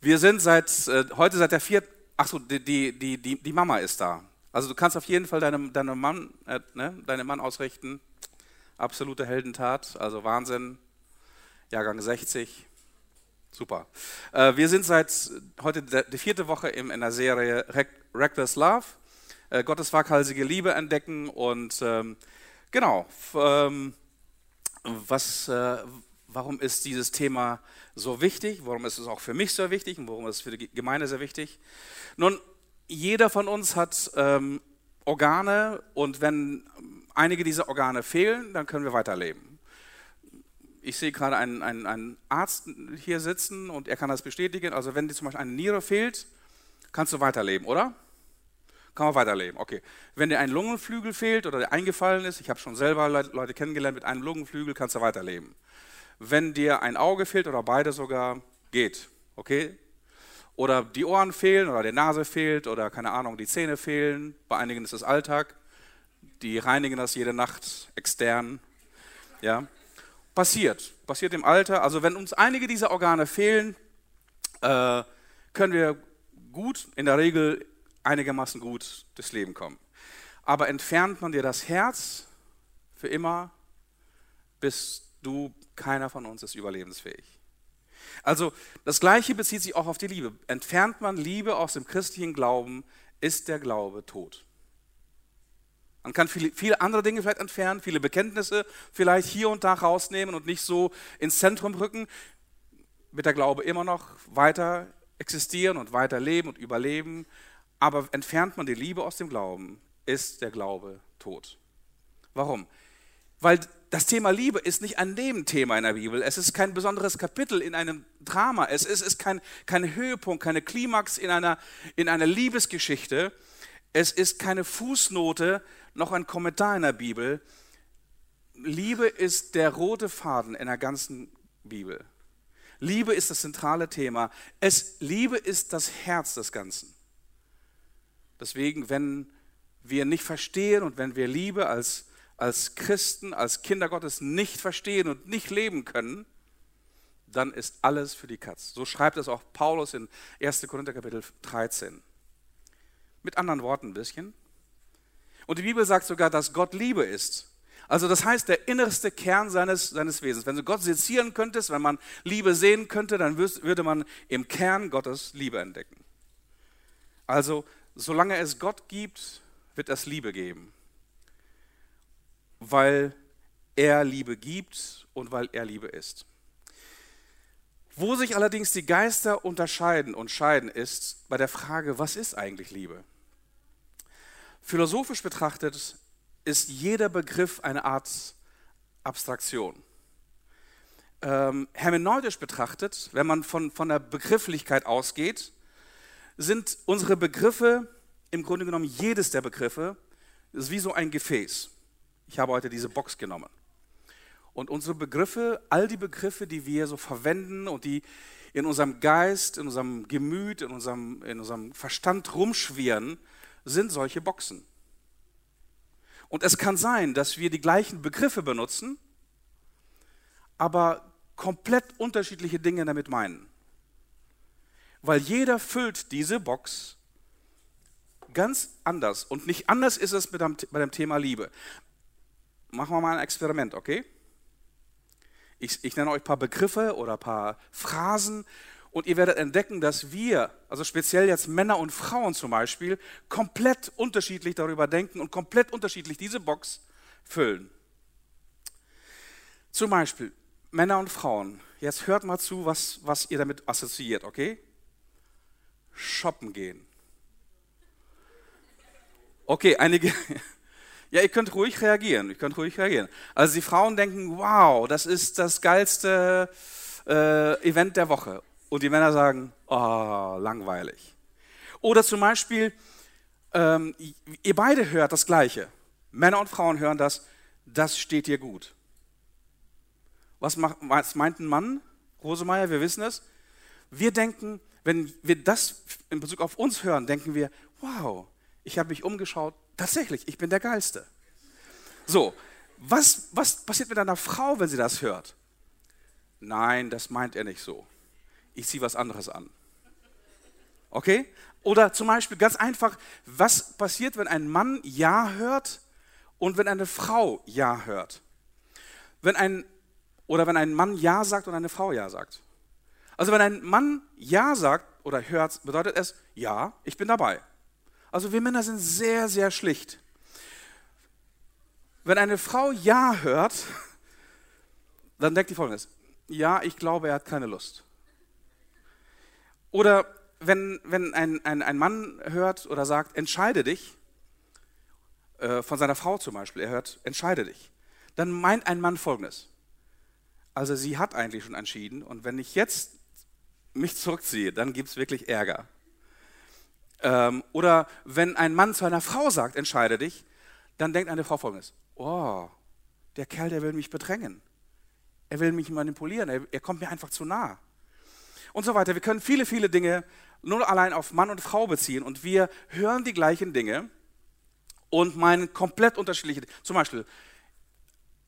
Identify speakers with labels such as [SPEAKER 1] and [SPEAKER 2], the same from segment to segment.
[SPEAKER 1] Wir sind seit äh, heute seit der vierten. Achso, die, die, die, die, Mama ist da. Also du kannst auf jeden Fall deinem, deinem Mann, äh, ne, deinem Mann ausrichten. Absolute Heldentat, also Wahnsinn. Jahrgang 60. Super. Äh, wir sind seit heute die vierte Woche in der Serie Reckless Love. Äh, Gottes waghalsige Liebe entdecken und ähm, genau. Ähm, was, warum ist dieses Thema so wichtig? Warum ist es auch für mich so wichtig und warum ist es für die Gemeinde sehr wichtig? Nun, jeder von uns hat ähm, Organe und wenn einige dieser Organe fehlen, dann können wir weiterleben. Ich sehe gerade einen, einen, einen Arzt hier sitzen und er kann das bestätigen. Also wenn dir zum Beispiel eine Niere fehlt, kannst du weiterleben, oder? Kann man weiterleben, okay. Wenn dir ein Lungenflügel fehlt oder der eingefallen ist, ich habe schon selber Leute kennengelernt, mit einem Lungenflügel kannst du weiterleben. Wenn dir ein Auge fehlt oder beide sogar, geht, okay. Oder die Ohren fehlen oder die Nase fehlt oder keine Ahnung, die Zähne fehlen. Bei einigen ist es Alltag. Die reinigen das jede Nacht extern. Ja. Passiert, passiert im Alter. Also wenn uns einige dieser Organe fehlen, äh, können wir gut, in der Regel einigermaßen gut durchs Leben kommen. Aber entfernt man dir das Herz für immer, bist du, keiner von uns ist überlebensfähig. Also das Gleiche bezieht sich auch auf die Liebe. Entfernt man Liebe aus dem christlichen Glauben, ist der Glaube tot. Man kann viele, viele andere Dinge vielleicht entfernen, viele Bekenntnisse vielleicht hier und da rausnehmen und nicht so ins Zentrum rücken, wird der Glaube immer noch weiter existieren und weiter leben und überleben aber entfernt man die Liebe aus dem Glauben, ist der Glaube tot. Warum? Weil das Thema Liebe ist nicht ein Nebenthema in der Bibel. Es ist kein besonderes Kapitel in einem Drama. Es ist, ist kein, kein Höhepunkt, keine Klimax in einer, in einer Liebesgeschichte. Es ist keine Fußnote, noch ein Kommentar in der Bibel. Liebe ist der rote Faden in der ganzen Bibel. Liebe ist das zentrale Thema. Es, Liebe ist das Herz des Ganzen. Deswegen, wenn wir nicht verstehen und wenn wir Liebe als, als Christen, als Kinder Gottes nicht verstehen und nicht leben können, dann ist alles für die Katz. So schreibt es auch Paulus in 1. Korinther Kapitel 13. Mit anderen Worten ein bisschen. Und die Bibel sagt sogar, dass Gott Liebe ist. Also das heißt, der innerste Kern seines, seines Wesens. Wenn du Gott sezieren könntest, wenn man Liebe sehen könnte, dann würde man im Kern Gottes Liebe entdecken. Also solange es Gott gibt, wird es Liebe geben. Weil er Liebe gibt und weil er Liebe ist. Wo sich allerdings die Geister unterscheiden und scheiden, ist bei der Frage, was ist eigentlich Liebe? Philosophisch betrachtet ist jeder Begriff eine Art Abstraktion. Ähm, hermeneutisch betrachtet, wenn man von, von der Begrifflichkeit ausgeht, sind unsere Begriffe, im Grunde genommen jedes der Begriffe, ist wie so ein Gefäß. Ich habe heute diese Box genommen. Und unsere Begriffe, all die Begriffe, die wir so verwenden und die in unserem Geist, in unserem Gemüt, in unserem, in unserem Verstand rumschwirren, sind solche Boxen. Und es kann sein, dass wir die gleichen Begriffe benutzen, aber komplett unterschiedliche Dinge damit meinen weil jeder füllt diese Box ganz anders. Und nicht anders ist es bei dem Thema Liebe. Machen wir mal ein Experiment, okay? Ich, ich nenne euch ein paar Begriffe oder ein paar Phrasen und ihr werdet entdecken, dass wir, also speziell jetzt Männer und Frauen zum Beispiel, komplett unterschiedlich darüber denken und komplett unterschiedlich diese Box füllen. Zum Beispiel Männer und Frauen. Jetzt hört mal zu, was, was ihr damit assoziiert, okay? shoppen gehen. Okay, einige. Ja, ihr könnt ruhig reagieren. Ihr könnt ruhig reagieren. Also die Frauen denken, wow, das ist das geilste äh, Event der Woche. Und die Männer sagen, oh, langweilig. Oder zum Beispiel, ähm, ihr beide hört das Gleiche. Männer und Frauen hören das, das steht dir gut. Was, macht, was meint ein Mann? Rosemeyer, wir wissen es. Wir denken, wenn wir das in Bezug auf uns hören, denken wir, wow, ich habe mich umgeschaut, tatsächlich, ich bin der Geilste. So, was, was passiert mit einer Frau, wenn sie das hört? Nein, das meint er nicht so. Ich ziehe was anderes an. Okay? Oder zum Beispiel ganz einfach, was passiert, wenn ein Mann Ja hört und wenn eine Frau Ja hört? Wenn ein, oder wenn ein Mann Ja sagt und eine Frau Ja sagt. Also wenn ein Mann Ja sagt oder hört, bedeutet es, ja, ich bin dabei. Also wir Männer sind sehr, sehr schlicht. Wenn eine Frau Ja hört, dann denkt die folgendes, ja, ich glaube, er hat keine Lust. Oder wenn, wenn ein, ein, ein Mann hört oder sagt, entscheide dich, äh, von seiner Frau zum Beispiel, er hört, entscheide dich, dann meint ein Mann folgendes. Also sie hat eigentlich schon entschieden und wenn ich jetzt mich zurückziehe, dann gibt es wirklich Ärger. Ähm, oder wenn ein Mann zu einer Frau sagt, entscheide dich, dann denkt eine Frau folgendes, oh, der Kerl, der will mich bedrängen. Er will mich manipulieren, er, er kommt mir einfach zu nah. Und so weiter. Wir können viele, viele Dinge nur allein auf Mann und Frau beziehen und wir hören die gleichen Dinge und meinen komplett unterschiedliche Dinge. Zum Beispiel,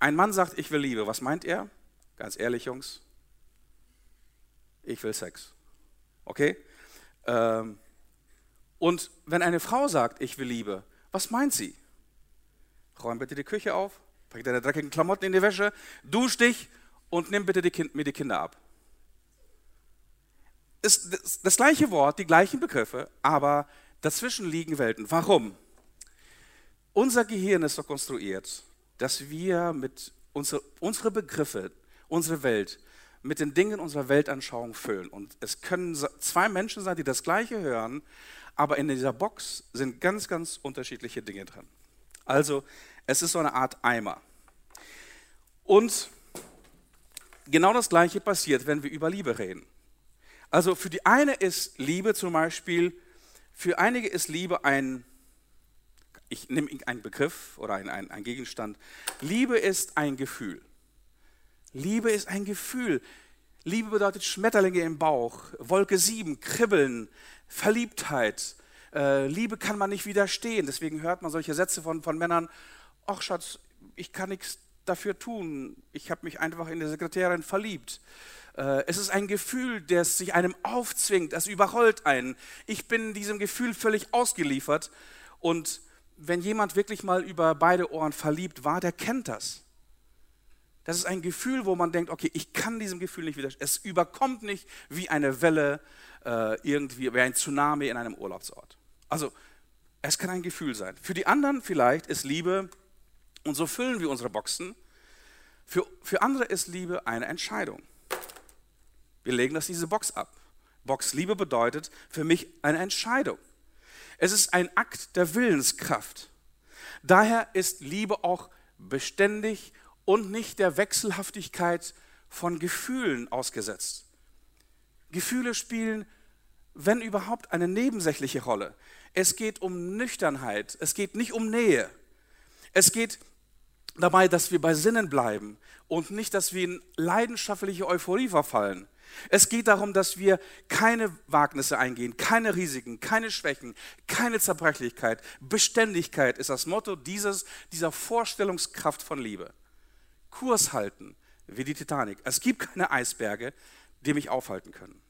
[SPEAKER 1] ein Mann sagt, ich will Liebe. Was meint er? Ganz ehrlich, Jungs, ich will Sex. Okay? Ähm, und wenn eine Frau sagt, ich will Liebe, was meint sie? Räum bitte die Küche auf, bring deine dreckigen Klamotten in die Wäsche, dusch dich und nimm bitte die kind, mir die Kinder ab. Ist das, das gleiche Wort, die gleichen Begriffe, aber dazwischen liegen Welten. Warum? Unser Gehirn ist so konstruiert, dass wir mit unsere, unsere Begriffe, unsere Welt mit den Dingen unserer Weltanschauung füllen. Und es können zwei Menschen sein, die das Gleiche hören, aber in dieser Box sind ganz, ganz unterschiedliche Dinge drin. Also es ist so eine Art Eimer. Und genau das Gleiche passiert, wenn wir über Liebe reden. Also für die eine ist Liebe zum Beispiel, für einige ist Liebe ein, ich nehme einen Begriff oder ein, ein, ein Gegenstand. Liebe ist ein Gefühl. Liebe ist ein Gefühl. Liebe bedeutet Schmetterlinge im Bauch, Wolke 7, Kribbeln, Verliebtheit. Äh, Liebe kann man nicht widerstehen. Deswegen hört man solche Sätze von, von Männern, ach Schatz, ich kann nichts dafür tun. Ich habe mich einfach in die Sekretärin verliebt. Äh, es ist ein Gefühl, das sich einem aufzwingt, das überrollt einen. Ich bin diesem Gefühl völlig ausgeliefert. Und wenn jemand wirklich mal über beide Ohren verliebt war, der kennt das. Das ist ein Gefühl, wo man denkt, okay, ich kann diesem Gefühl nicht widerstehen. Es überkommt nicht wie eine Welle, äh, irgendwie, wie ein Tsunami in einem Urlaubsort. Also, es kann ein Gefühl sein. Für die anderen vielleicht ist Liebe, und so füllen wir unsere Boxen, für, für andere ist Liebe eine Entscheidung. Wir legen das diese Box ab. Box Liebe bedeutet für mich eine Entscheidung. Es ist ein Akt der Willenskraft. Daher ist Liebe auch beständig und nicht der Wechselhaftigkeit von Gefühlen ausgesetzt. Gefühle spielen, wenn überhaupt, eine nebensächliche Rolle. Es geht um Nüchternheit, es geht nicht um Nähe. Es geht dabei, dass wir bei Sinnen bleiben und nicht, dass wir in leidenschaftliche Euphorie verfallen. Es geht darum, dass wir keine Wagnisse eingehen, keine Risiken, keine Schwächen, keine Zerbrechlichkeit. Beständigkeit ist das Motto dieses, dieser Vorstellungskraft von Liebe. Kurs halten, wie die Titanic. Es gibt keine Eisberge, die mich aufhalten können.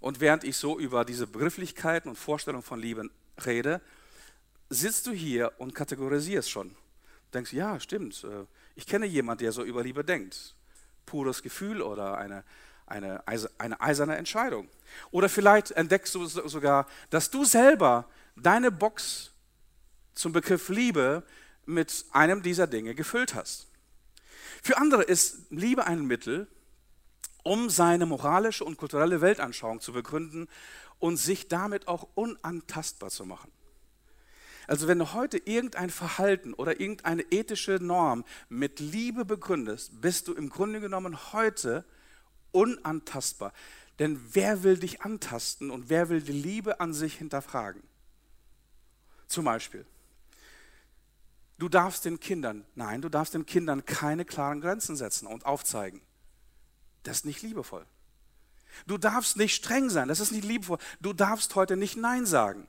[SPEAKER 1] Und während ich so über diese Begrifflichkeiten und Vorstellungen von Liebe rede, sitzt du hier und kategorisierst schon. Du denkst, ja, stimmt, äh, ich kenne jemanden, der so über Liebe denkt. Pures Gefühl oder eine, eine, eine eiserne Entscheidung. Oder vielleicht entdeckst du sogar, dass du selber deine Box zum Begriff Liebe mit einem dieser Dinge gefüllt hast. Für andere ist Liebe ein Mittel, um seine moralische und kulturelle Weltanschauung zu begründen und sich damit auch unantastbar zu machen. Also wenn du heute irgendein Verhalten oder irgendeine ethische Norm mit Liebe begründest, bist du im Grunde genommen heute unantastbar. Denn wer will dich antasten und wer will die Liebe an sich hinterfragen? Zum Beispiel, Du darfst den Kindern, nein, du darfst den Kindern keine klaren Grenzen setzen und aufzeigen. Das ist nicht liebevoll. Du darfst nicht streng sein, das ist nicht liebevoll. Du darfst heute nicht Nein sagen.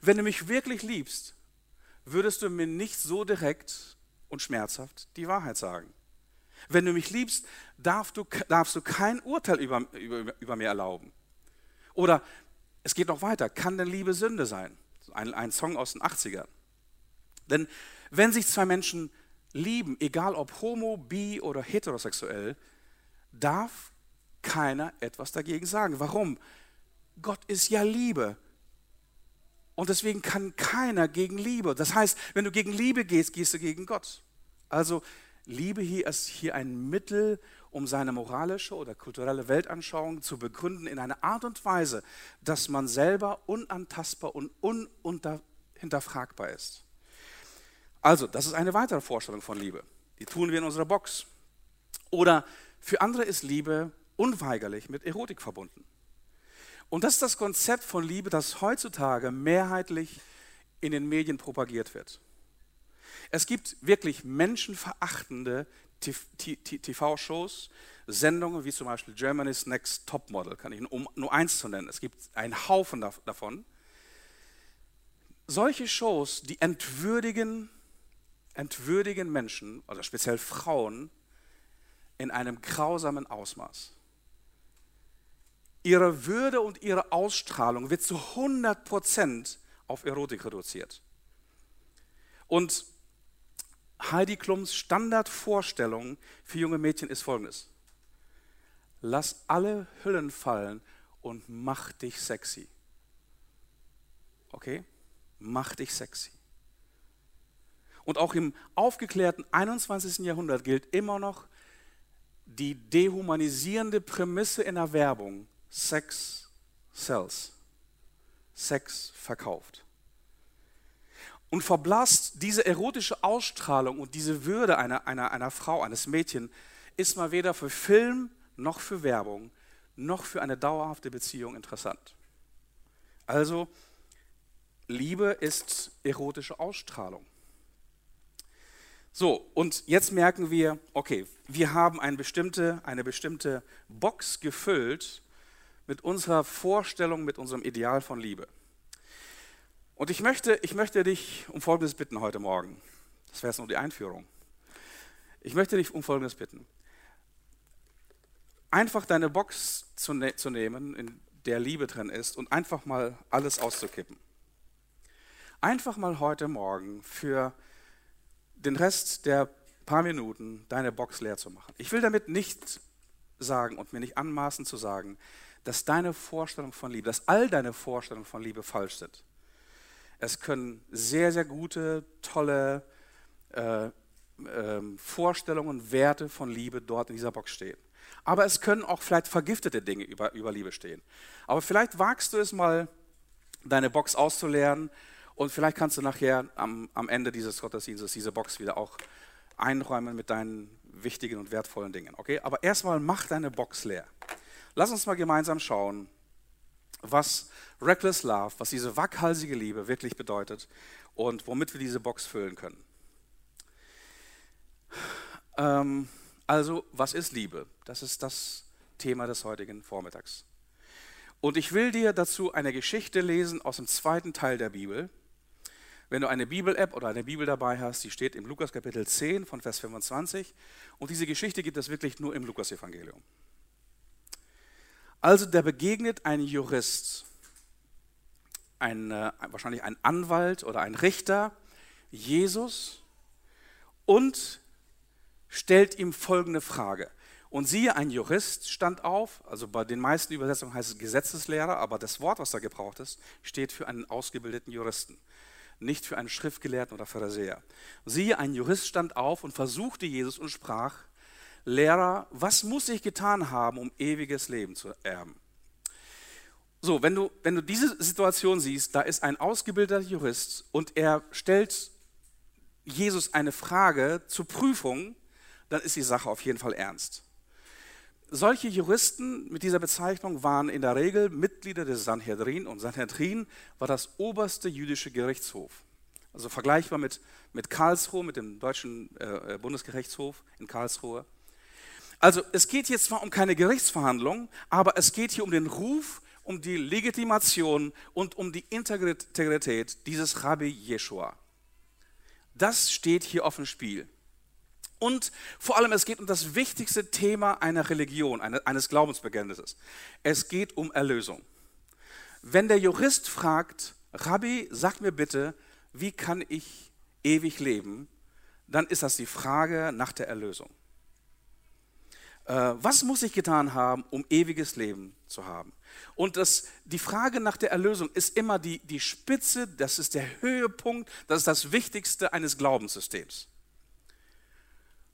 [SPEAKER 1] Wenn du mich wirklich liebst, würdest du mir nicht so direkt und schmerzhaft die Wahrheit sagen. Wenn du mich liebst, darfst du, darfst du kein Urteil über, über, über mir erlauben. Oder es geht noch weiter. Kann denn Liebe Sünde sein? Ein, ein Song aus den 80ern. Denn wenn sich zwei Menschen lieben, egal ob homo, bi oder heterosexuell, darf keiner etwas dagegen sagen. Warum? Gott ist ja Liebe. Und deswegen kann keiner gegen Liebe. Das heißt, wenn du gegen Liebe gehst, gehst du gegen Gott. Also Liebe hier ist hier ein Mittel, um seine moralische oder kulturelle Weltanschauung zu begründen in einer Art und Weise, dass man selber unantastbar und unhinterfragbar ist. Also, das ist eine weitere Vorstellung von Liebe. Die tun wir in unserer Box. Oder für andere ist Liebe unweigerlich mit Erotik verbunden. Und das ist das Konzept von Liebe, das heutzutage mehrheitlich in den Medien propagiert wird. Es gibt wirklich menschenverachtende TV-Shows, Sendungen wie zum Beispiel Germany's Next Top Model, kann ich nur eins zu nennen. Es gibt einen Haufen davon. Solche Shows, die entwürdigen, entwürdigen Menschen, also speziell Frauen, in einem grausamen Ausmaß. Ihre Würde und ihre Ausstrahlung wird zu 100% auf Erotik reduziert. Und Heidi Klums Standardvorstellung für junge Mädchen ist folgendes. Lass alle Hüllen fallen und mach dich sexy. Okay? Mach dich sexy. Und auch im aufgeklärten 21. Jahrhundert gilt immer noch die dehumanisierende Prämisse in der Werbung, Sex sells. Sex verkauft und verblasst diese erotische Ausstrahlung und diese Würde einer, einer, einer Frau, eines Mädchen, ist mal weder für Film noch für Werbung noch für eine dauerhafte Beziehung interessant. Also, Liebe ist erotische Ausstrahlung. So, und jetzt merken wir, okay, wir haben eine bestimmte, eine bestimmte Box gefüllt mit unserer Vorstellung, mit unserem Ideal von Liebe. Und ich möchte, ich möchte dich um Folgendes bitten heute Morgen. Das wäre jetzt nur die Einführung. Ich möchte dich um Folgendes bitten. Einfach deine Box zu, ne zu nehmen, in der Liebe drin ist, und einfach mal alles auszukippen. Einfach mal heute Morgen für den Rest der paar Minuten deine Box leer zu machen. Ich will damit nicht sagen und mir nicht anmaßen zu sagen, dass deine Vorstellung von Liebe, dass all deine Vorstellungen von Liebe falsch sind. Es können sehr, sehr gute, tolle äh, äh, Vorstellungen, Werte von Liebe dort in dieser Box stehen. Aber es können auch vielleicht vergiftete Dinge über, über Liebe stehen. Aber vielleicht wagst du es mal, deine Box auszuleeren und vielleicht kannst du nachher am, am Ende dieses Gottesdienstes diese Box wieder auch einräumen mit deinen wichtigen und wertvollen Dingen. Okay? Aber erstmal mach deine Box leer. Lass uns mal gemeinsam schauen, was Reckless Love, was diese waghalsige Liebe wirklich bedeutet und womit wir diese Box füllen können. Ähm, also, was ist Liebe? Das ist das Thema des heutigen Vormittags. Und ich will dir dazu eine Geschichte lesen aus dem zweiten Teil der Bibel. Wenn du eine Bibel-App oder eine Bibel dabei hast, die steht im Lukas Kapitel 10 von Vers 25. Und diese Geschichte gibt es wirklich nur im Lukas-Evangelium. Also, da begegnet ein Jurist ein, äh, wahrscheinlich ein Anwalt oder ein Richter, Jesus, und stellt ihm folgende Frage. Und siehe, ein Jurist stand auf, also bei den meisten Übersetzungen heißt es Gesetzeslehrer, aber das Wort, was da gebraucht ist, steht für einen ausgebildeten Juristen, nicht für einen Schriftgelehrten oder Pharisäer. Siehe, ein Jurist stand auf und versuchte Jesus und sprach, Lehrer, was muss ich getan haben, um ewiges Leben zu erben? So, wenn du, wenn du diese Situation siehst, da ist ein ausgebildeter Jurist und er stellt Jesus eine Frage zur Prüfung, dann ist die Sache auf jeden Fall ernst. Solche Juristen mit dieser Bezeichnung waren in der Regel Mitglieder des Sanhedrin und Sanhedrin war das oberste jüdische Gerichtshof. Also vergleichbar mit, mit Karlsruhe, mit dem deutschen äh, Bundesgerichtshof in Karlsruhe. Also es geht jetzt zwar um keine Gerichtsverhandlung, aber es geht hier um den Ruf um die Legitimation und um die Integrität dieses Rabbi Jeshua. Das steht hier auf dem Spiel. Und vor allem, es geht um das wichtigste Thema einer Religion, eines Glaubensbekenntnisses. Es geht um Erlösung. Wenn der Jurist fragt, Rabbi, sag mir bitte, wie kann ich ewig leben, dann ist das die Frage nach der Erlösung. Äh, was muss ich getan haben, um ewiges Leben zu haben? Und das, die Frage nach der Erlösung ist immer die, die Spitze, das ist der Höhepunkt, das ist das Wichtigste eines Glaubenssystems.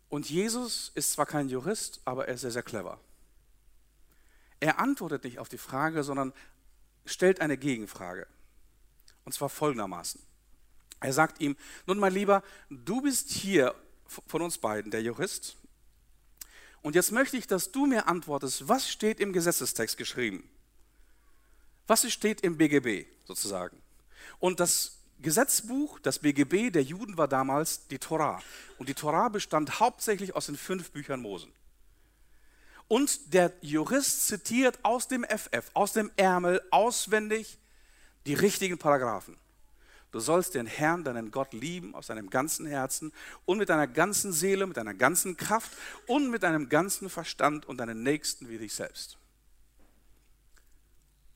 [SPEAKER 1] Und Jesus ist zwar kein Jurist, aber er ist sehr, sehr clever. Er antwortet nicht auf die Frage, sondern stellt eine Gegenfrage. Und zwar folgendermaßen. Er sagt ihm, nun mein Lieber, du bist hier von uns beiden, der Jurist. Und jetzt möchte ich, dass du mir antwortest, was steht im Gesetzestext geschrieben? Was steht im BGB sozusagen? Und das Gesetzbuch, das BGB der Juden war damals die Torah. Und die Torah bestand hauptsächlich aus den fünf Büchern Mosen. Und der Jurist zitiert aus dem FF, aus dem Ärmel auswendig die richtigen Paragraphen. Du sollst den Herrn, deinen Gott lieben aus deinem ganzen Herzen und mit deiner ganzen Seele, mit deiner ganzen Kraft und mit deinem ganzen Verstand und deinen Nächsten wie dich selbst.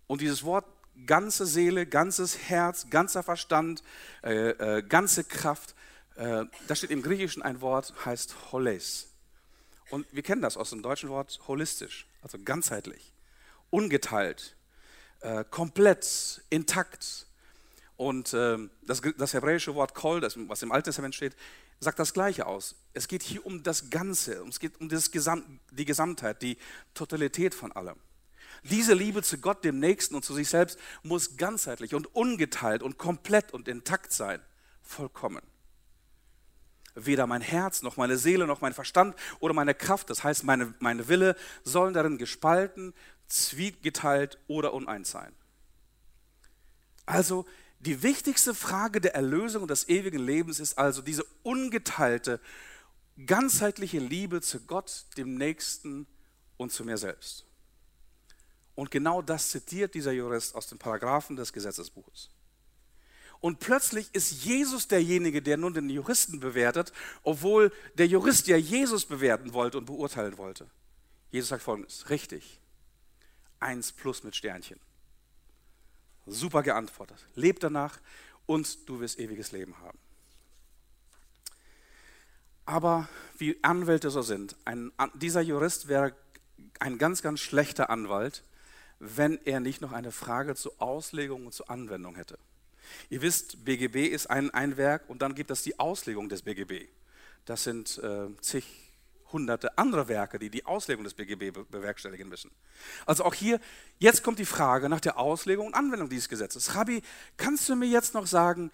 [SPEAKER 1] Und dieses Wort ganze Seele, ganzes Herz, ganzer Verstand, äh, äh, ganze Kraft, äh, da steht im Griechischen ein Wort, heißt holes. Und wir kennen das aus dem deutschen Wort holistisch, also ganzheitlich, ungeteilt, äh, komplett, intakt. Und äh, das, das, hebräische Wort kol, das, was im Alten Testament steht, sagt das Gleiche aus. Es geht hier um das Ganze, es geht um das Gesam die Gesamtheit, die Totalität von allem. Diese Liebe zu Gott, dem Nächsten und zu sich selbst muss ganzheitlich und ungeteilt und komplett und intakt sein, vollkommen. Weder mein Herz, noch meine Seele, noch mein Verstand oder meine Kraft, das heißt meine, meine Wille, sollen darin gespalten, zwiegeteilt oder uneins sein. Also die wichtigste Frage der Erlösung und des ewigen Lebens ist also diese ungeteilte, ganzheitliche Liebe zu Gott, dem Nächsten und zu mir selbst. Und genau das zitiert dieser Jurist aus den Paragraphen des Gesetzesbuches. Und plötzlich ist Jesus derjenige, der nun den Juristen bewertet, obwohl der Jurist ja Jesus bewerten wollte und beurteilen wollte. Jesus sagt folgendes, richtig, eins plus mit Sternchen. Super geantwortet. Leb danach und du wirst ewiges Leben haben. Aber wie Anwälte so sind, ein, dieser Jurist wäre ein ganz, ganz schlechter Anwalt, wenn er nicht noch eine Frage zur Auslegung und zur Anwendung hätte. Ihr wisst, BGB ist ein, ein Werk und dann gibt es die Auslegung des BGB. Das sind äh, zig hunderte andere Werke, die die Auslegung des BGB be bewerkstelligen müssen. Also auch hier, jetzt kommt die Frage nach der Auslegung und Anwendung dieses Gesetzes. Rabbi, kannst du mir jetzt noch sagen,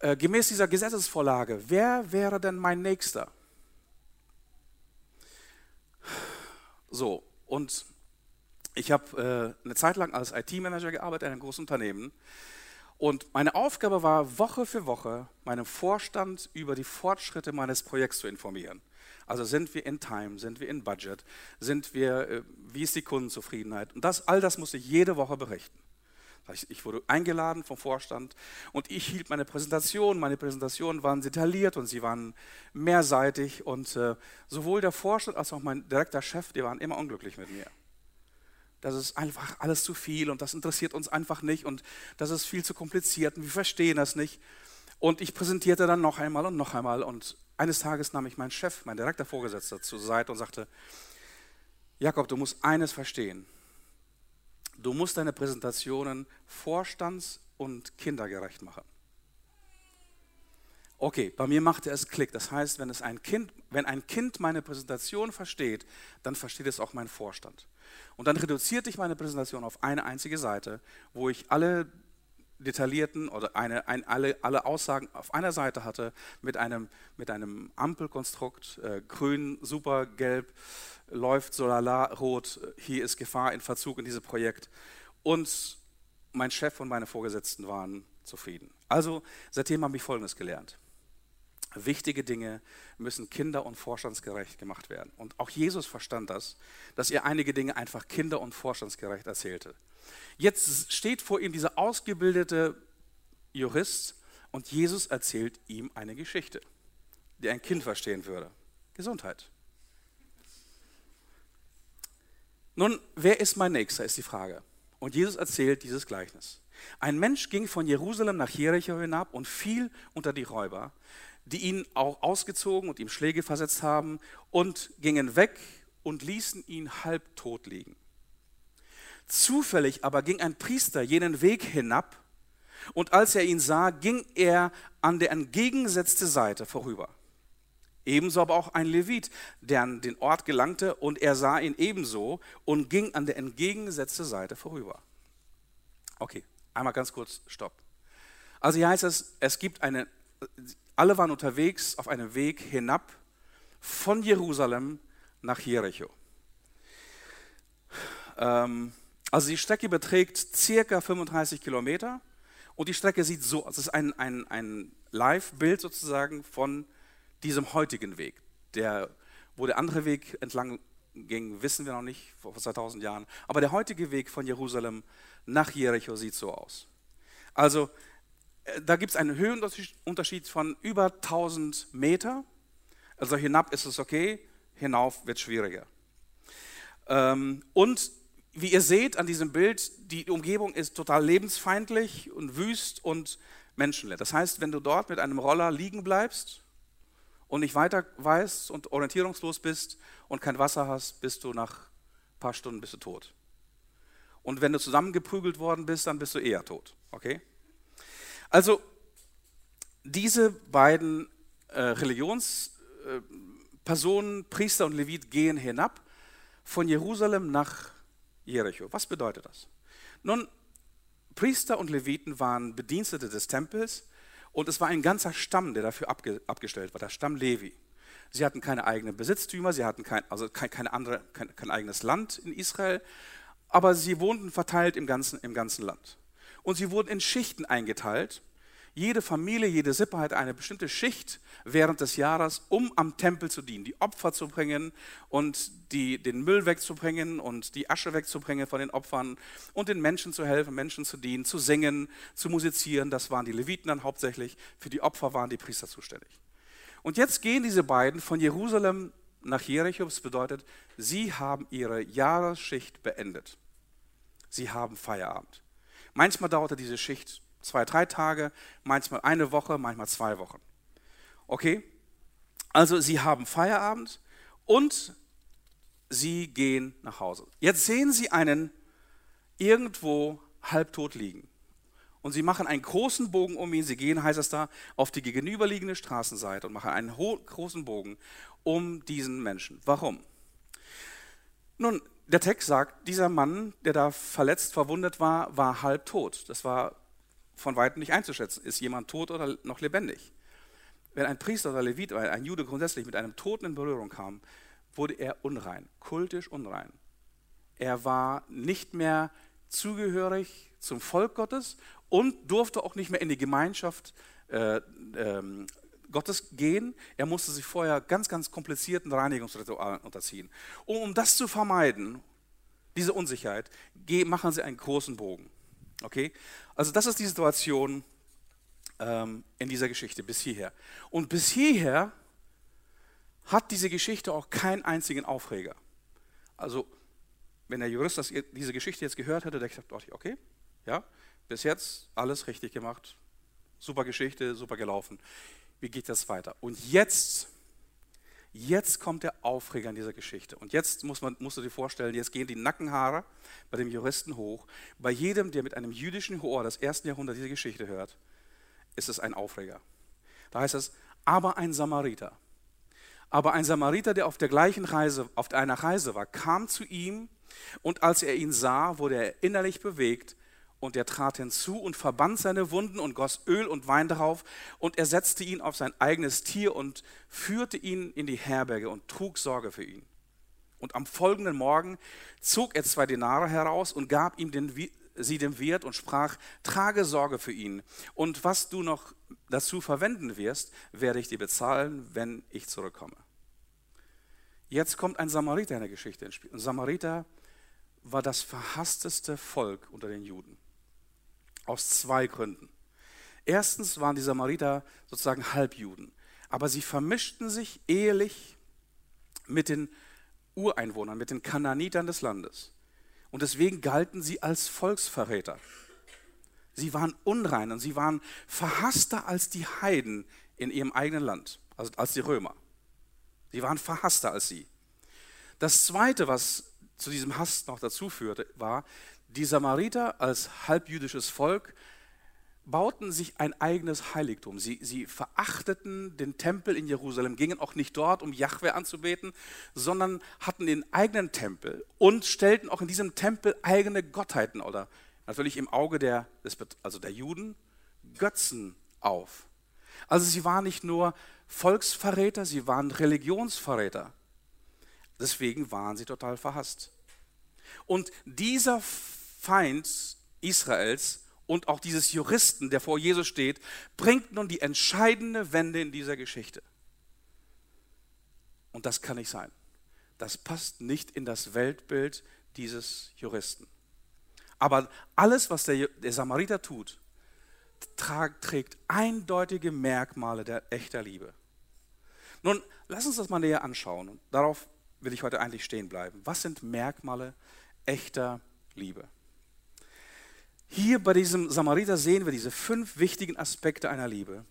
[SPEAKER 1] äh, gemäß dieser Gesetzesvorlage, wer wäre denn mein Nächster? So, und ich habe äh, eine Zeit lang als IT-Manager gearbeitet in einem großen Unternehmen und meine Aufgabe war, Woche für Woche meinem Vorstand über die Fortschritte meines Projekts zu informieren. Also sind wir in Time, sind wir in Budget, sind wir, äh, wie ist die Kundenzufriedenheit? Und das, all das musste ich jede Woche berichten. Ich wurde eingeladen vom Vorstand und ich hielt meine Präsentation. Meine Präsentationen waren detailliert und sie waren mehrseitig und äh, sowohl der Vorstand als auch mein direkter Chef, die waren immer unglücklich mit mir das ist einfach alles zu viel und das interessiert uns einfach nicht und das ist viel zu kompliziert und wir verstehen das nicht. Und ich präsentierte dann noch einmal und noch einmal und eines Tages nahm ich meinen Chef, mein direkter Vorgesetzter zur Seite und sagte, Jakob, du musst eines verstehen. Du musst deine Präsentationen vorstands- und kindergerecht machen. Okay, bei mir machte es Klick. Das heißt, wenn, es ein kind, wenn ein Kind meine Präsentation versteht, dann versteht es auch mein Vorstand. Und dann reduzierte ich meine Präsentation auf eine einzige Seite, wo ich alle detaillierten oder eine, ein, alle, alle Aussagen auf einer Seite hatte mit einem, mit einem Ampelkonstrukt, äh, grün, super, gelb, läuft so lala, rot, hier ist Gefahr in Verzug in diesem Projekt. Und mein Chef und meine Vorgesetzten waren zufrieden. Also seitdem habe ich Folgendes gelernt. Wichtige Dinge müssen kinder- und vorstandsgerecht gemacht werden. Und auch Jesus verstand das, dass er einige Dinge einfach kinder- und vorstandsgerecht erzählte. Jetzt steht vor ihm dieser ausgebildete Jurist und Jesus erzählt ihm eine Geschichte, die ein Kind verstehen würde. Gesundheit. Nun, wer ist mein Nächster, ist die Frage. Und Jesus erzählt dieses Gleichnis. Ein Mensch ging von Jerusalem nach Jericho hinab und fiel unter die Räuber, die ihn auch ausgezogen und ihm Schläge versetzt haben und gingen weg und ließen ihn halbtot liegen. Zufällig aber ging ein Priester jenen Weg hinab und als er ihn sah, ging er an der entgegengesetzte Seite vorüber. Ebenso aber auch ein Levit, der an den Ort gelangte und er sah ihn ebenso und ging an der entgegengesetzte Seite vorüber. Okay, einmal ganz kurz Stopp. Also hier heißt es, es gibt eine, alle waren unterwegs auf einem Weg hinab von Jerusalem nach Jericho. Ähm, also die Strecke beträgt circa 35 Kilometer und die Strecke sieht so aus. Es ist ein, ein, ein Live-Bild sozusagen von diesem heutigen Weg. Der, wo der andere Weg entlang ging, wissen wir noch nicht, vor 2000 Jahren. Aber der heutige Weg von Jerusalem nach Jericho sieht so aus. Also da gibt es einen Höhenunterschied von über 1000 Meter. Also hinab ist es okay, hinauf wird schwieriger. Ähm, und wie ihr seht an diesem Bild, die Umgebung ist total lebensfeindlich und wüst und menschenleer. Das heißt, wenn du dort mit einem Roller liegen bleibst und nicht weiter weißt und orientierungslos bist und kein Wasser hast, bist du nach ein paar Stunden bist du tot. Und wenn du zusammengeprügelt worden bist, dann bist du eher tot. Okay? Also diese beiden äh, Religionspersonen, äh, Priester und Levit, gehen hinab von Jerusalem nach Jericho. Was bedeutet das? Nun, Priester und Leviten waren Bedienstete des Tempels und es war ein ganzer Stamm, der dafür abge, abgestellt war, der Stamm Levi. Sie hatten keine eigenen Besitztümer, sie hatten kein, also kein, keine andere, kein, kein eigenes Land in Israel, aber sie wohnten verteilt im ganzen, im ganzen Land. Und sie wurden in Schichten eingeteilt jede Familie, jede Sippe hat eine bestimmte Schicht während des Jahres, um am Tempel zu dienen, die Opfer zu bringen und die, den Müll wegzubringen und die Asche wegzubringen von den Opfern und den Menschen zu helfen, Menschen zu dienen, zu singen, zu musizieren. Das waren die Leviten dann hauptsächlich. Für die Opfer waren die Priester zuständig. Und jetzt gehen diese beiden von Jerusalem nach Jericho. Das bedeutet, sie haben ihre Jahresschicht beendet. Sie haben Feierabend. Manchmal dauerte diese Schicht zwei, drei Tage, manchmal eine Woche, manchmal zwei Wochen. Okay? Also sie haben Feierabend und sie gehen nach Hause. Jetzt sehen sie einen irgendwo halbtot liegen. Und sie machen einen großen Bogen um ihn. Sie gehen, heißt es da, auf die gegenüberliegende Straßenseite und machen einen großen Bogen um diesen Menschen. Warum? Nun, der Text sagt, dieser Mann, der da verletzt, verwundet war, war halbtot. Das war von weitem nicht einzuschätzen. Ist jemand tot oder noch lebendig? Wenn ein Priester oder Levit oder ein Jude grundsätzlich mit einem Toten in Berührung kam, wurde er unrein, kultisch unrein. Er war nicht mehr zugehörig zum Volk Gottes und durfte auch nicht mehr in die Gemeinschaft äh, ähm, Gottes gehen. Er musste sich vorher ganz, ganz komplizierten Reinigungsritualen unterziehen. Und um das zu vermeiden, diese Unsicherheit, machen sie einen großen Bogen. Okay? Also das ist die Situation ähm, in dieser Geschichte bis hierher. Und bis hierher hat diese Geschichte auch keinen einzigen Aufreger. Also wenn der Jurist das, diese Geschichte jetzt gehört hätte, der gesagt, okay, ja, bis jetzt alles richtig gemacht, super Geschichte, super gelaufen. Wie geht das weiter? Und jetzt Jetzt kommt der Aufreger in dieser Geschichte. Und jetzt muss man, musst du dir vorstellen, jetzt gehen die Nackenhaare bei dem Juristen hoch. Bei jedem, der mit einem jüdischen Ohr das ersten Jahrhundert diese Geschichte hört, ist es ein Aufreger. Da heißt es, aber ein Samariter. Aber ein Samariter, der auf der gleichen Reise, auf einer Reise war, kam zu ihm und als er ihn sah, wurde er innerlich bewegt und er trat hinzu und verband seine Wunden und goss Öl und Wein darauf und er setzte ihn auf sein eigenes Tier und führte ihn in die Herberge und trug Sorge für ihn. Und am folgenden Morgen zog er zwei Denare heraus und gab ihm den, sie dem Wirt und sprach, trage Sorge für ihn. Und was du noch dazu verwenden wirst, werde ich dir bezahlen, wenn ich zurückkomme. Jetzt kommt ein Samariter in der Geschichte ins Spiel. Ein Samariter war das verhassteste Volk unter den Juden. Aus zwei Gründen. Erstens waren die Samariter sozusagen Halbjuden, aber sie vermischten sich ehelich mit den Ureinwohnern, mit den Kananitern des Landes. Und deswegen galten sie als Volksverräter. Sie waren unrein und sie waren verhasster als die Heiden in ihrem eigenen Land, also als die Römer. Sie waren verhasster als sie. Das Zweite, was zu diesem Hass noch dazu führte, war, die Samariter als halbjüdisches Volk bauten sich ein eigenes Heiligtum. Sie, sie verachteten den Tempel in Jerusalem, gingen auch nicht dort, um Jahwe anzubeten, sondern hatten den eigenen Tempel und stellten auch in diesem Tempel eigene Gottheiten oder natürlich im Auge der, also der Juden Götzen auf. Also sie waren nicht nur Volksverräter, sie waren Religionsverräter. Deswegen waren sie total verhasst. Und dieser Feind Israels und auch dieses Juristen, der vor Jesus steht, bringt nun die entscheidende Wende in dieser Geschichte. Und das kann nicht sein. Das passt nicht in das Weltbild dieses Juristen. Aber alles, was der, der Samariter tut, trägt eindeutige Merkmale der echter Liebe. Nun, lass uns das mal näher anschauen. Und darauf will ich heute eigentlich stehen bleiben. Was sind Merkmale echter Liebe? Hier bei diesem Samariter sehen wir diese fünf wichtigen Aspekte einer Liebe,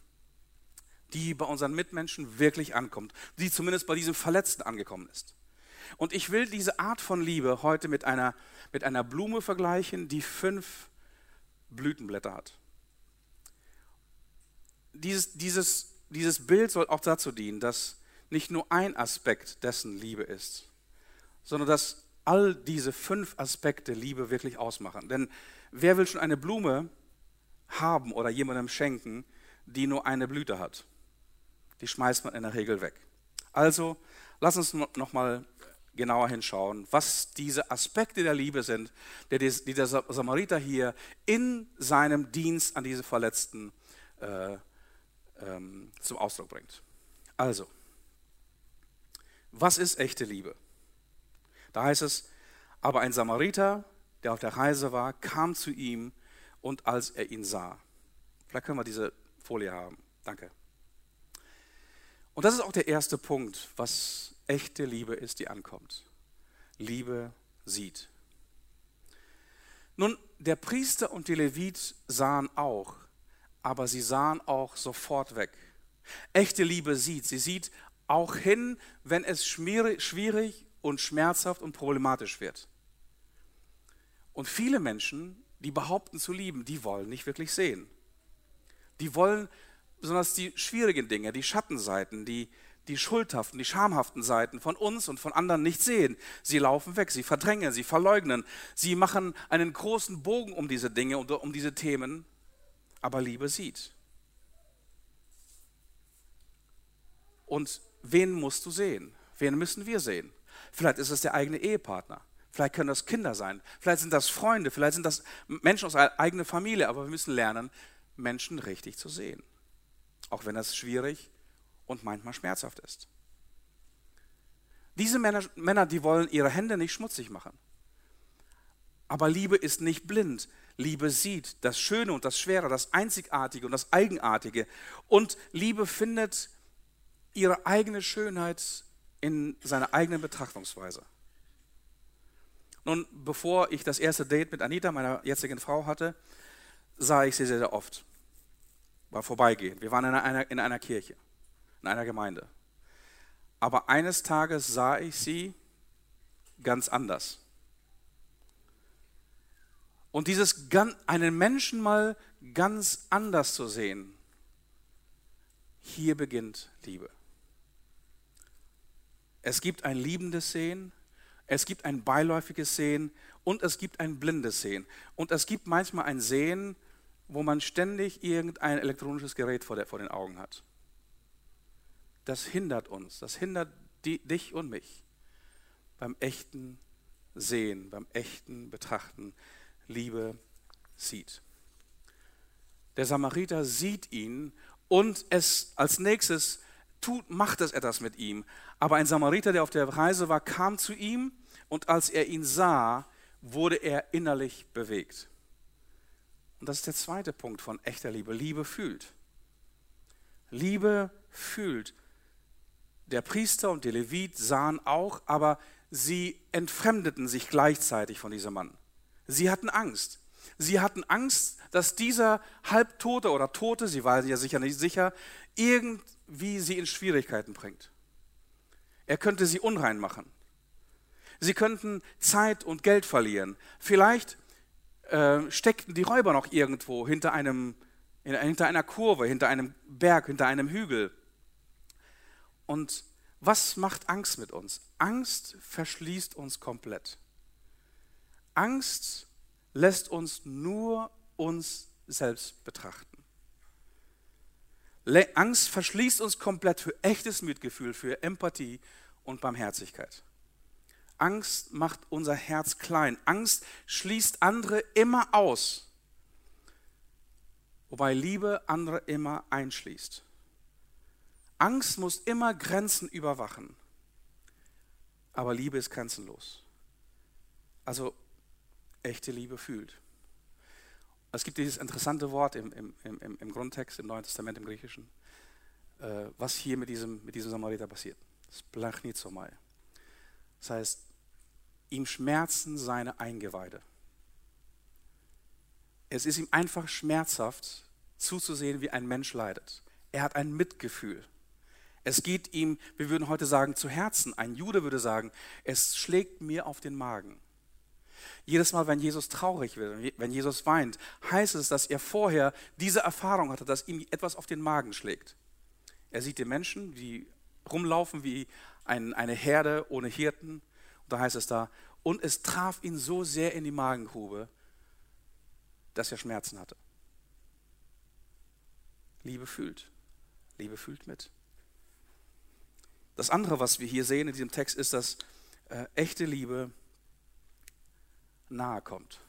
[SPEAKER 1] die bei unseren Mitmenschen wirklich ankommt, die zumindest bei diesem Verletzten angekommen ist. Und ich will diese Art von Liebe heute mit einer, mit einer Blume vergleichen, die fünf Blütenblätter hat. Dieses, dieses, dieses Bild soll auch dazu dienen, dass nicht nur ein Aspekt dessen Liebe ist, sondern dass all diese fünf Aspekte Liebe wirklich ausmachen. Denn Wer will schon eine Blume haben oder jemandem schenken, die nur eine Blüte hat? Die schmeißt man in der Regel weg. Also, lass uns noch mal genauer hinschauen, was diese Aspekte der Liebe sind, die der Samariter hier in seinem Dienst an diese Verletzten äh, ähm, zum Ausdruck bringt. Also, was ist echte Liebe? Da heißt es, aber ein Samariter der auf der Reise war, kam zu ihm und als er ihn sah. Vielleicht können wir diese Folie haben. Danke. Und das ist auch der erste Punkt, was echte Liebe ist, die ankommt. Liebe sieht. Nun, der Priester und die Levit sahen auch, aber sie sahen auch sofort weg. Echte Liebe sieht. Sie sieht auch hin, wenn es schwierig und schmerzhaft und problematisch wird. Und viele Menschen, die behaupten zu lieben, die wollen nicht wirklich sehen. Die wollen besonders die schwierigen Dinge, die Schattenseiten, die, die schuldhaften, die schamhaften Seiten von uns und von anderen nicht sehen. Sie laufen weg, sie verdrängen, sie verleugnen, sie machen einen großen Bogen um diese Dinge und um diese Themen, aber Liebe sieht. Und wen musst du sehen? Wen müssen wir sehen? Vielleicht ist es der eigene Ehepartner. Vielleicht können das Kinder sein, vielleicht sind das Freunde, vielleicht sind das Menschen aus einer eigenen Familie, aber wir müssen lernen, Menschen richtig zu sehen. Auch wenn das schwierig und manchmal schmerzhaft ist. Diese Männer, Männer, die wollen ihre Hände nicht schmutzig machen. Aber Liebe ist nicht blind. Liebe sieht das Schöne und das Schwere, das Einzigartige und das Eigenartige. Und Liebe findet ihre eigene Schönheit in seiner eigenen Betrachtungsweise. Nun, bevor ich das erste Date mit Anita, meiner jetzigen Frau, hatte, sah ich sie sehr, sehr oft. War vorbeigehen. Wir waren in einer, in einer Kirche, in einer Gemeinde. Aber eines Tages sah ich sie ganz anders. Und dieses einen Menschen mal ganz anders zu sehen, hier beginnt Liebe. Es gibt ein liebendes Sehen es gibt ein beiläufiges Sehen und es gibt ein blindes Sehen. Und es gibt manchmal ein Sehen, wo man ständig irgendein elektronisches Gerät vor, der, vor den Augen hat. Das hindert uns, das hindert die, dich und mich beim echten Sehen, beim echten Betrachten. Liebe sieht. Der Samariter sieht ihn und es als nächstes tut, macht es etwas mit ihm. Aber ein Samariter, der auf der Reise war, kam zu ihm und als er ihn sah, wurde er innerlich bewegt. Und das ist der zweite Punkt von echter Liebe. Liebe fühlt. Liebe fühlt. Der Priester und der Levit sahen auch, aber sie entfremdeten sich gleichzeitig von diesem Mann. Sie hatten Angst. Sie hatten Angst, dass dieser Halbtote oder Tote, sie waren ja sicher nicht sicher, irgendwie sie in Schwierigkeiten bringt. Er könnte sie unrein machen. Sie könnten Zeit und Geld verlieren. Vielleicht äh, steckten die Räuber noch irgendwo hinter, einem, hinter einer Kurve, hinter einem Berg, hinter einem Hügel. Und was macht Angst mit uns? Angst verschließt uns komplett. Angst lässt uns nur uns selbst betrachten. Angst verschließt uns komplett für echtes Mitgefühl, für Empathie und Barmherzigkeit. Angst macht unser Herz klein. Angst schließt andere immer aus, wobei Liebe andere immer einschließt. Angst muss immer Grenzen überwachen, aber Liebe ist grenzenlos. Also echte Liebe fühlt. Es gibt dieses interessante Wort im, im, im, im Grundtext, im Neuen Testament, im Griechischen, äh, was hier mit diesem, mit diesem Samariter passiert. Das Blachnizomai. Das heißt, ihm schmerzen seine Eingeweide. Es ist ihm einfach schmerzhaft zuzusehen, wie ein Mensch leidet. Er hat ein Mitgefühl. Es geht ihm, wir würden heute sagen, zu Herzen. Ein Jude würde sagen, es schlägt mir auf den Magen. Jedes Mal, wenn Jesus traurig wird, wenn Jesus weint, heißt es, dass er vorher diese Erfahrung hatte, dass ihm etwas auf den Magen schlägt. Er sieht die Menschen, die rumlaufen wie ein, eine Herde ohne Hirten. Und da heißt es da, und es traf ihn so sehr in die Magengrube, dass er Schmerzen hatte. Liebe fühlt. Liebe fühlt mit. Das andere, was wir hier sehen in diesem Text, ist, dass äh, echte Liebe nahe kommt.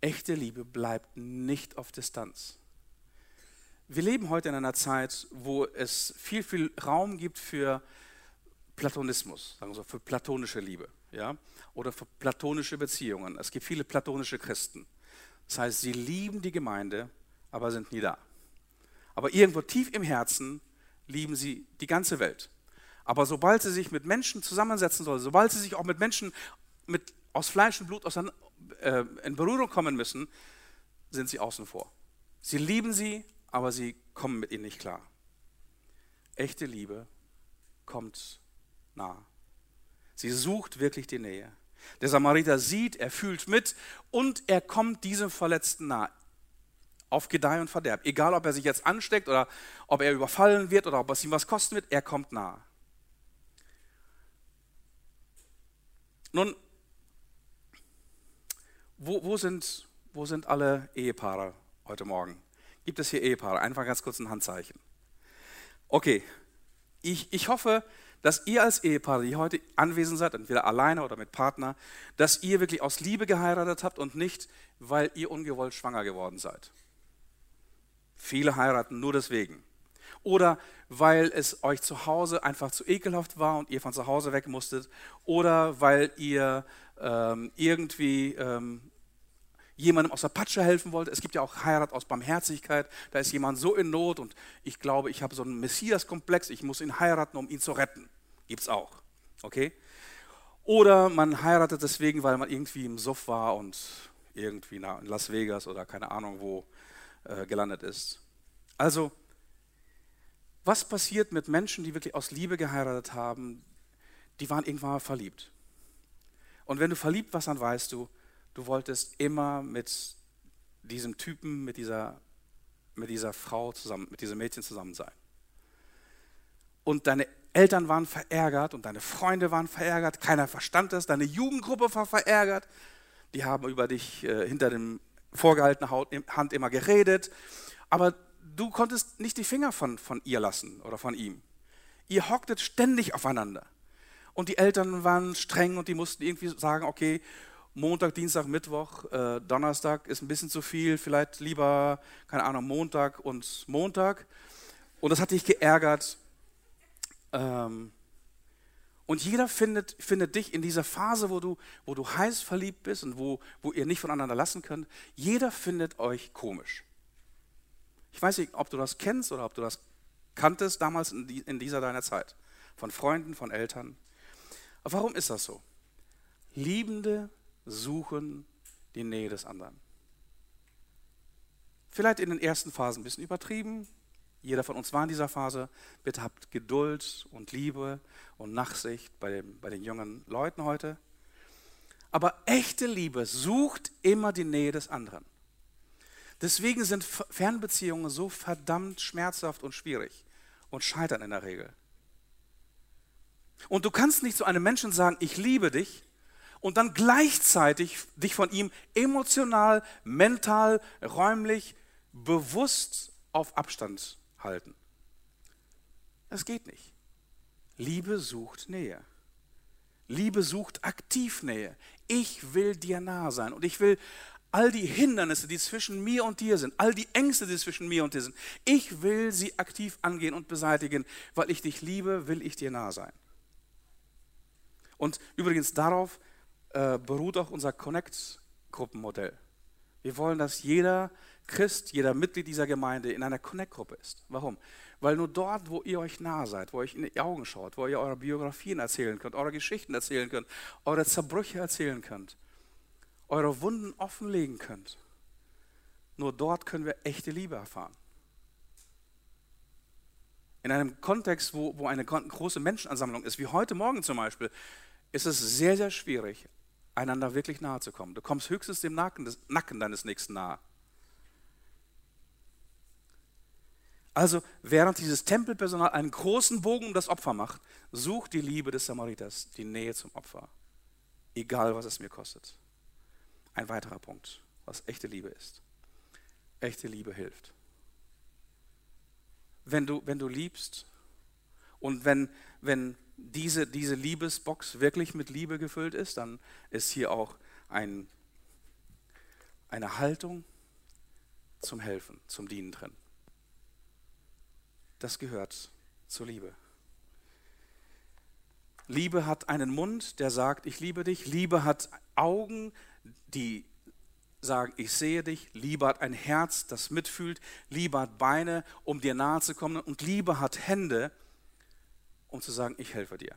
[SPEAKER 1] Echte Liebe bleibt nicht auf Distanz. Wir leben heute in einer Zeit, wo es viel, viel Raum gibt für Platonismus, sagen wir so, für platonische Liebe, ja, oder für platonische Beziehungen. Es gibt viele platonische Christen. Das heißt, sie lieben die Gemeinde, aber sind nie da. Aber irgendwo tief im Herzen lieben sie die ganze Welt. Aber sobald sie sich mit Menschen zusammensetzen soll, sobald sie sich auch mit Menschen mit, aus Fleisch und Blut aus, äh, in Berührung kommen müssen, sind sie außen vor. Sie lieben sie, aber sie kommen mit ihnen nicht klar. Echte Liebe kommt nah. Sie sucht wirklich die Nähe. Der Samariter sieht, er fühlt mit und er kommt diesem Verletzten nah auf Gedeih und Verderb. Egal, ob er sich jetzt ansteckt oder ob er überfallen wird oder ob es ihm was kosten wird, er kommt nah. Nun, wo, wo, sind, wo sind alle Ehepaare heute Morgen? Gibt es hier Ehepaare? Einfach ganz kurz ein Handzeichen. Okay, ich, ich hoffe, dass ihr als Ehepaare, die heute anwesend seid, entweder alleine oder mit Partner, dass ihr wirklich aus Liebe geheiratet habt und nicht, weil ihr ungewollt schwanger geworden seid. Viele heiraten nur deswegen. Oder weil es euch zu Hause einfach zu ekelhaft war und ihr von zu Hause weg musstet. Oder weil ihr ähm, irgendwie ähm, jemandem aus der Patsche helfen wollt. Es gibt ja auch Heirat aus Barmherzigkeit. Da ist jemand so in Not und ich glaube, ich habe so einen Messias-Komplex. Ich muss ihn heiraten, um ihn zu retten. Gibt es auch. Okay? Oder man heiratet deswegen, weil man irgendwie im Suff war und irgendwie in Las Vegas oder keine Ahnung wo äh, gelandet ist. Also, was passiert mit Menschen, die wirklich aus Liebe geheiratet haben? Die waren irgendwann mal verliebt. Und wenn du verliebt warst, dann weißt du, du wolltest immer mit diesem Typen, mit dieser, mit dieser Frau zusammen, mit diesem Mädchen zusammen sein. Und deine Eltern waren verärgert und deine Freunde waren verärgert, keiner verstand das, deine Jugendgruppe war verärgert, die haben über dich äh, hinter dem vorgehaltene Hand immer geredet, aber du konntest nicht die Finger von, von ihr lassen oder von ihm. Ihr hocktet ständig aufeinander. Und die Eltern waren streng und die mussten irgendwie sagen, okay, Montag, Dienstag, Mittwoch, äh, Donnerstag ist ein bisschen zu viel, vielleicht lieber, keine Ahnung, Montag und Montag. Und das hat dich geärgert. Ähm, und jeder findet, findet dich in dieser Phase, wo du, wo du heiß verliebt bist und wo, wo ihr nicht voneinander lassen könnt. Jeder findet euch komisch. Ich weiß nicht, ob du das kennst oder ob du das kanntest damals in, die, in dieser deiner Zeit. von Freunden, von Eltern. Aber warum ist das so? Liebende suchen die Nähe des anderen. Vielleicht in den ersten Phasen ein bisschen übertrieben. Jeder von uns war in dieser Phase. Bitte habt Geduld und Liebe und Nachsicht bei, dem, bei den jungen Leuten heute. Aber echte Liebe sucht immer die Nähe des anderen. Deswegen sind Fernbeziehungen so verdammt schmerzhaft und schwierig und scheitern in der Regel. Und du kannst nicht zu einem Menschen sagen, ich liebe dich, und dann gleichzeitig dich von ihm emotional, mental, räumlich, bewusst auf Abstand halten. Es geht nicht. Liebe sucht Nähe. Liebe sucht aktiv Nähe. Ich will dir nah sein und ich will all die Hindernisse, die zwischen mir und dir sind, all die Ängste, die zwischen mir und dir sind, ich will sie aktiv angehen und beseitigen, weil ich dich liebe, will ich dir nah sein. Und übrigens darauf äh, beruht auch unser Connect-Gruppenmodell. Wir wollen, dass jeder Christ, jeder Mitglied dieser Gemeinde in einer Connect-Gruppe ist. Warum? Weil nur dort, wo ihr euch nah seid, wo ihr euch in die Augen schaut, wo ihr eure Biografien erzählen könnt, eure Geschichten erzählen könnt, eure Zerbrüche erzählen könnt, eure Wunden offenlegen könnt, nur dort können wir echte Liebe erfahren. In einem Kontext, wo, wo eine große Menschenansammlung ist, wie heute Morgen zum Beispiel, ist es sehr, sehr schwierig, einander wirklich nahe zu kommen. Du kommst höchstens dem Nacken, des, Nacken deines Nächsten nahe. Also, während dieses Tempelpersonal einen großen Bogen um das Opfer macht, sucht die Liebe des Samariters die Nähe zum Opfer. Egal, was es mir kostet. Ein weiterer Punkt, was echte Liebe ist. Echte Liebe hilft. Wenn du, wenn du liebst und wenn, wenn diese, diese Liebesbox wirklich mit Liebe gefüllt ist, dann ist hier auch ein, eine Haltung zum Helfen, zum Dienen drin. Das gehört zur Liebe. Liebe hat einen Mund, der sagt, ich liebe dich. Liebe hat Augen, die sagen, ich sehe dich. Liebe hat ein Herz, das mitfühlt. Liebe hat Beine, um dir nahe zu kommen. Und Liebe hat Hände, um zu sagen, ich helfe dir.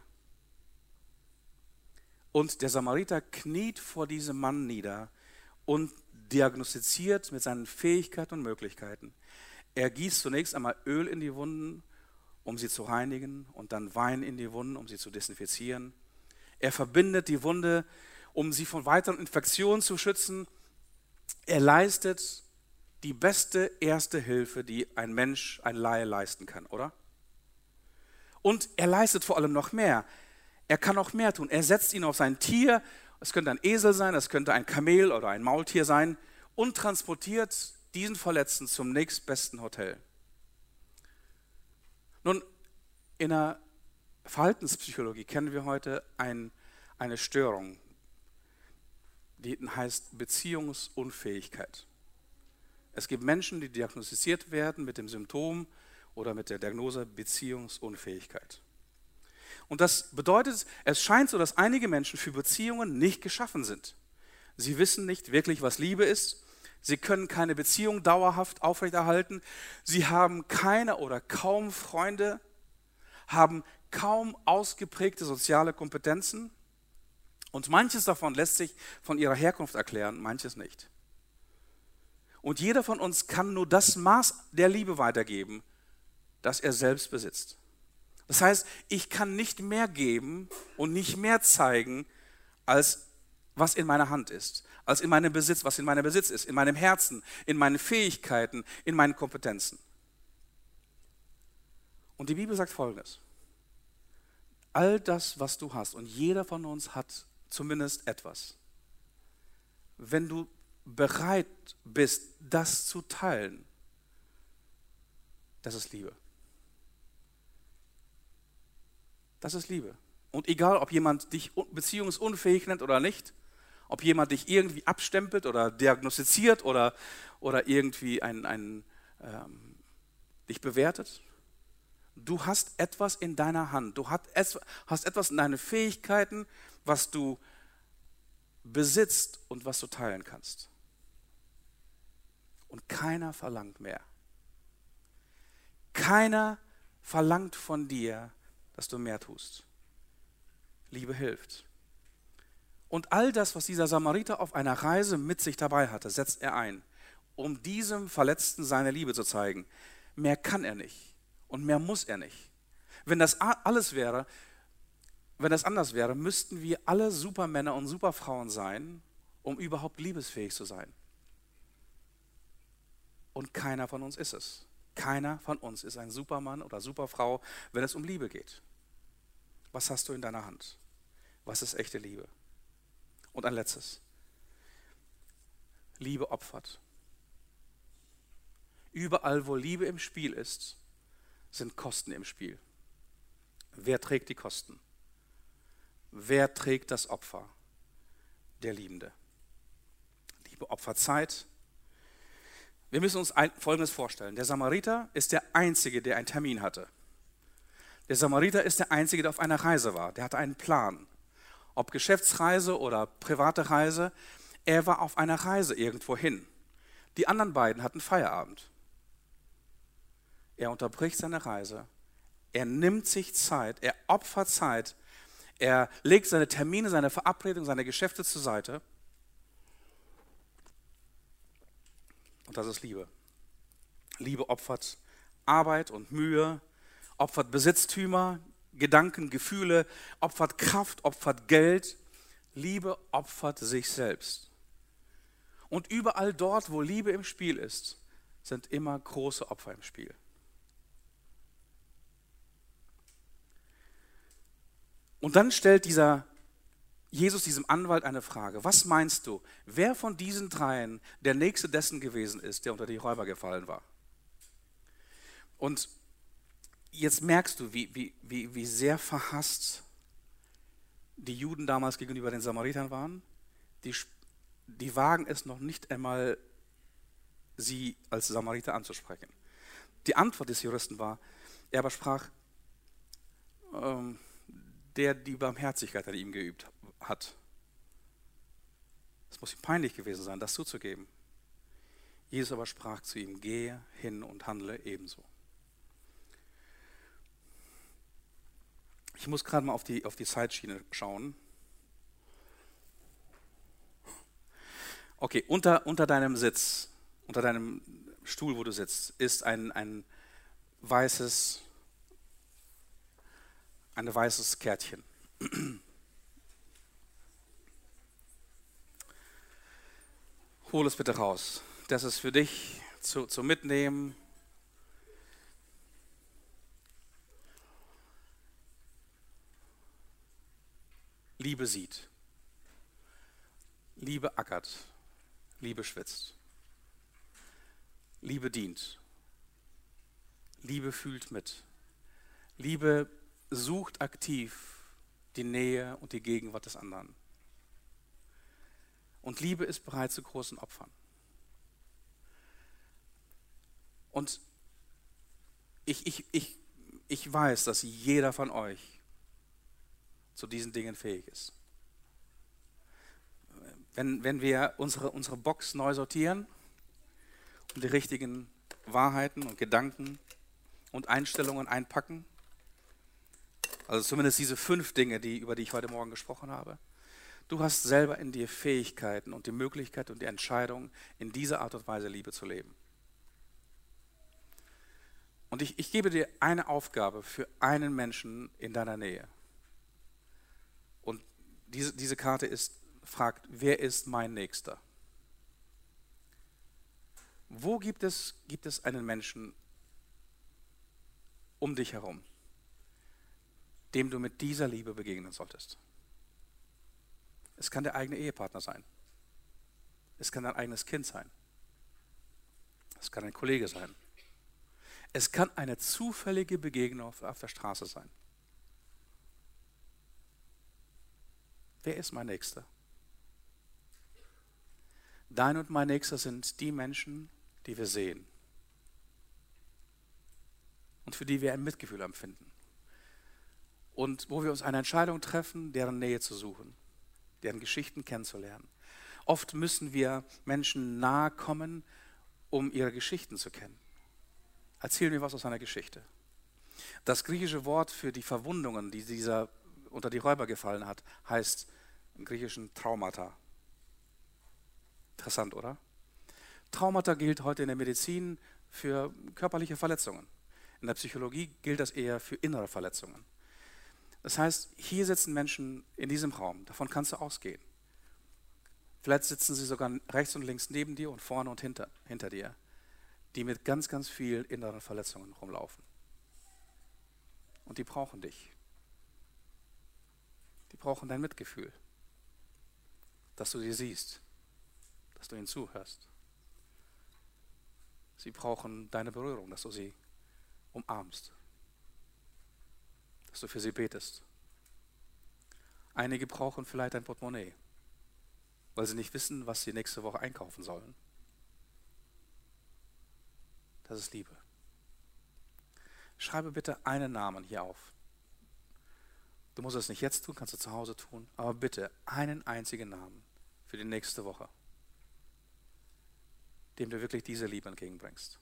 [SPEAKER 1] Und der Samariter kniet vor diesem Mann nieder und diagnostiziert mit seinen Fähigkeiten und Möglichkeiten. Er gießt zunächst einmal Öl in die Wunden, um sie zu reinigen, und dann Wein in die Wunden, um sie zu desinfizieren. Er verbindet die Wunde, um sie von weiteren Infektionen zu schützen. Er leistet die beste erste Hilfe, die ein Mensch, ein Laie leisten kann, oder? Und er leistet vor allem noch mehr. Er kann noch mehr tun. Er setzt ihn auf sein Tier, es könnte ein Esel sein, es könnte ein Kamel oder ein Maultier sein, und transportiert diesen Verletzten zum nächstbesten Hotel. Nun, in der Verhaltenspsychologie kennen wir heute ein, eine Störung, heißt Beziehungsunfähigkeit. Es gibt Menschen, die diagnostiziert werden mit dem Symptom oder mit der Diagnose Beziehungsunfähigkeit. Und das bedeutet, es scheint so, dass einige Menschen für Beziehungen nicht geschaffen sind. Sie wissen nicht wirklich, was Liebe ist. Sie können keine Beziehung dauerhaft aufrechterhalten. Sie haben keine oder kaum Freunde, haben kaum ausgeprägte soziale Kompetenzen. Und manches davon lässt sich von ihrer Herkunft erklären, manches nicht. Und jeder von uns kann nur das Maß der Liebe weitergeben, das er selbst besitzt. Das heißt, ich kann nicht mehr geben und nicht mehr zeigen, als was in meiner Hand ist, als in meinem Besitz, was in meinem Besitz ist, in meinem Herzen, in meinen Fähigkeiten, in meinen Kompetenzen. Und die Bibel sagt Folgendes. All das, was du hast, und jeder von uns hat zumindest etwas. Wenn du bereit bist, das zu teilen, das ist Liebe. Das ist Liebe. Und egal, ob jemand dich beziehungsunfähig nennt oder nicht, ob jemand dich irgendwie abstempelt oder diagnostiziert oder, oder irgendwie ein, ein, ähm, dich bewertet, du hast etwas in deiner Hand. Du hast etwas in deinen Fähigkeiten, was du besitzt und was du teilen kannst. Und keiner verlangt mehr. Keiner verlangt von dir dass du mehr tust. Liebe hilft. Und all das, was dieser Samariter auf einer Reise mit sich dabei hatte, setzt er ein, um diesem Verletzten seine Liebe zu zeigen. Mehr kann er nicht und mehr muss er nicht. Wenn das alles wäre, wenn das anders wäre, müssten wir alle Supermänner und Superfrauen sein, um überhaupt liebesfähig zu sein. Und keiner von uns ist es. Keiner von uns ist ein Supermann oder Superfrau, wenn es um Liebe geht. Was hast du in deiner Hand? Was ist echte Liebe? Und ein letztes. Liebe opfert. Überall, wo Liebe im Spiel ist, sind Kosten im Spiel. Wer trägt die Kosten? Wer trägt das Opfer? Der Liebende. Liebe opfert Zeit, wir müssen uns Folgendes vorstellen. Der Samariter ist der Einzige, der einen Termin hatte. Der Samariter ist der Einzige, der auf einer Reise war. Der hatte einen Plan. Ob Geschäftsreise oder private Reise, er war auf einer Reise irgendwo hin. Die anderen beiden hatten Feierabend. Er unterbricht seine Reise. Er nimmt sich Zeit. Er opfert Zeit. Er legt seine Termine, seine Verabredungen, seine Geschäfte zur Seite Und das ist Liebe. Liebe opfert Arbeit und Mühe, opfert Besitztümer, Gedanken, Gefühle, opfert Kraft, opfert Geld. Liebe opfert sich selbst. Und überall dort, wo Liebe im Spiel ist, sind immer große Opfer im Spiel. Und dann stellt dieser Jesus diesem Anwalt eine Frage. Was meinst du, wer von diesen dreien der nächste dessen gewesen ist, der unter die Räuber gefallen war? Und jetzt merkst du, wie, wie, wie, wie sehr verhasst die Juden damals gegenüber den Samaritern waren. Die, die wagen es noch nicht einmal, sie als Samariter anzusprechen. Die Antwort des Juristen war, er aber sprach, ähm, der die Barmherzigkeit an ihm geübt hat. Es muss ihm peinlich gewesen sein, das zuzugeben. Jesus aber sprach zu ihm, gehe hin und handle ebenso. Ich muss gerade mal auf die, auf die Zeitschiene schauen. Okay, unter, unter deinem Sitz, unter deinem Stuhl, wo du sitzt, ist ein, ein weißes, ein weißes Kärtchen. Hol es bitte raus. Das ist für dich zu, zu mitnehmen. Liebe sieht. Liebe ackert. Liebe schwitzt. Liebe dient. Liebe fühlt mit. Liebe sucht aktiv die Nähe und die Gegenwart des anderen. Und Liebe ist bereit zu großen Opfern. Und ich, ich, ich, ich weiß, dass jeder von euch zu diesen Dingen fähig ist. Wenn, wenn wir unsere, unsere Box neu sortieren und die richtigen Wahrheiten und Gedanken und Einstellungen einpacken, also zumindest diese fünf Dinge, die, über die ich heute Morgen gesprochen habe, Du hast selber in dir Fähigkeiten und die Möglichkeit und die Entscheidung, in dieser Art und Weise Liebe zu leben. Und ich, ich gebe dir eine Aufgabe für einen Menschen in deiner Nähe. Und diese, diese Karte ist, fragt, wer ist mein Nächster? Wo gibt es, gibt es einen Menschen um dich herum, dem du mit dieser Liebe begegnen solltest? Es kann der eigene Ehepartner sein. Es kann dein eigenes Kind sein. Es kann ein Kollege sein. Es kann eine zufällige Begegnung auf der Straße sein. Wer ist mein Nächster? Dein und mein Nächster sind die Menschen, die wir sehen und für die wir ein Mitgefühl empfinden und wo wir uns eine Entscheidung treffen, deren Nähe zu suchen deren Geschichten kennenzulernen. Oft müssen wir Menschen nahe kommen, um ihre Geschichten zu kennen. Erzähl mir was aus einer Geschichte. Das griechische Wort für die Verwundungen, die dieser unter die Räuber gefallen hat, heißt im Griechischen Traumata. Interessant, oder? Traumata gilt heute in der Medizin für körperliche Verletzungen. In der Psychologie gilt das eher für innere Verletzungen. Das heißt, hier sitzen Menschen in diesem Raum, davon kannst du ausgehen. Vielleicht sitzen sie sogar rechts und links neben dir und vorne und hinter, hinter dir, die mit ganz, ganz vielen inneren Verletzungen rumlaufen. Und die brauchen dich. Die brauchen dein Mitgefühl, dass du sie siehst, dass du ihnen zuhörst. Sie brauchen deine Berührung, dass du sie umarmst, dass du für sie betest. Einige brauchen vielleicht ein Portemonnaie, weil sie nicht wissen, was sie nächste Woche einkaufen sollen. Das ist Liebe. Schreibe bitte einen Namen hier auf. Du musst es nicht jetzt tun, kannst du zu Hause tun, aber bitte einen einzigen Namen für die nächste Woche, dem du wirklich diese Liebe entgegenbringst.